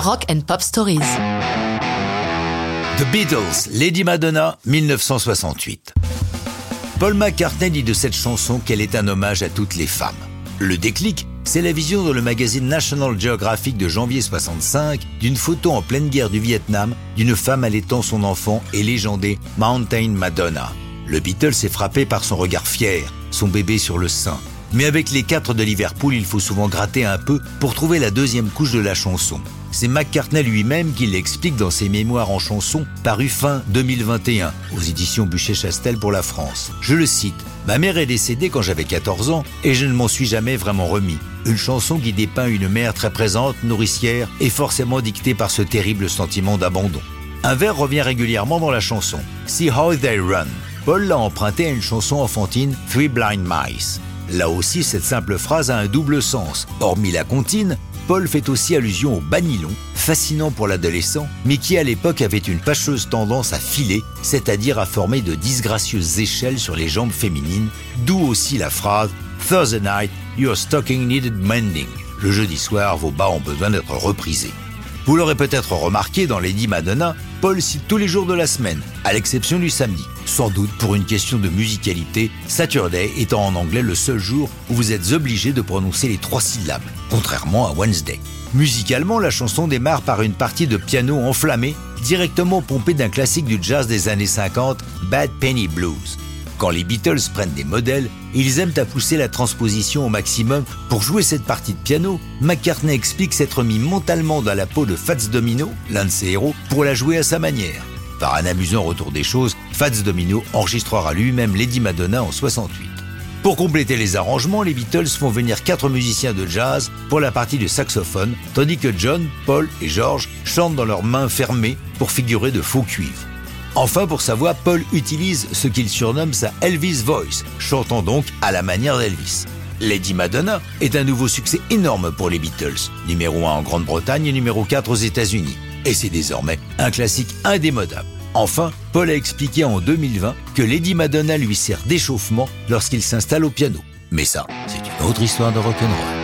Rock and Pop Stories. The Beatles, Lady Madonna, 1968. Paul McCartney dit de cette chanson qu'elle est un hommage à toutes les femmes. Le déclic, c'est la vision dans le magazine National Geographic de janvier 65 d'une photo en pleine guerre du Vietnam d'une femme allaitant son enfant et légendée Mountain Madonna. Le Beatles est frappé par son regard fier, son bébé sur le sein. Mais avec les quatre de Liverpool, il faut souvent gratter un peu pour trouver la deuxième couche de la chanson. C'est McCartney lui-même qui l'explique dans ses mémoires en chanson paru fin 2021 aux éditions Bûcher-Chastel pour la France. Je le cite Ma mère est décédée quand j'avais 14 ans et je ne m'en suis jamais vraiment remis. Une chanson qui dépeint une mère très présente, nourricière et forcément dictée par ce terrible sentiment d'abandon. Un vers revient régulièrement dans la chanson. See how they run. Paul l'a emprunté à une chanson enfantine Three Blind Mice. Là aussi, cette simple phrase a un double sens. Hormis la comptine, Paul fait aussi allusion au banilon, fascinant pour l'adolescent, mais qui à l'époque avait une fâcheuse tendance à filer, c'est-à-dire à former de disgracieuses échelles sur les jambes féminines, d'où aussi la phrase Thursday night, your stocking needed mending. Le jeudi soir, vos bas ont besoin d'être reprisés. Vous l'aurez peut-être remarqué dans Lady Madonna, Paul cite tous les jours de la semaine, à l'exception du samedi. Sans doute pour une question de musicalité, Saturday étant en anglais le seul jour où vous êtes obligé de prononcer les trois syllabes, contrairement à Wednesday. Musicalement, la chanson démarre par une partie de piano enflammée, directement pompée d'un classique du jazz des années 50, Bad Penny Blues. Quand les Beatles prennent des modèles, ils aiment à pousser la transposition au maximum. Pour jouer cette partie de piano, McCartney explique s'être mis mentalement dans la peau de Fats Domino, l'un de ses héros, pour la jouer à sa manière. Par un amusant retour des choses, Fats Domino enregistrera lui-même Lady Madonna en 68. Pour compléter les arrangements, les Beatles font venir quatre musiciens de jazz pour la partie de saxophone, tandis que John, Paul et George chantent dans leurs mains fermées pour figurer de faux cuivres. Enfin, pour sa voix, Paul utilise ce qu'il surnomme sa Elvis Voice, chantant donc à la manière d'Elvis. Lady Madonna est un nouveau succès énorme pour les Beatles, numéro 1 en Grande-Bretagne et numéro 4 aux États-Unis. Et c'est désormais un classique indémodable. Enfin, Paul a expliqué en 2020 que Lady Madonna lui sert d'échauffement lorsqu'il s'installe au piano. Mais ça, c'est une autre histoire de rock'n'roll.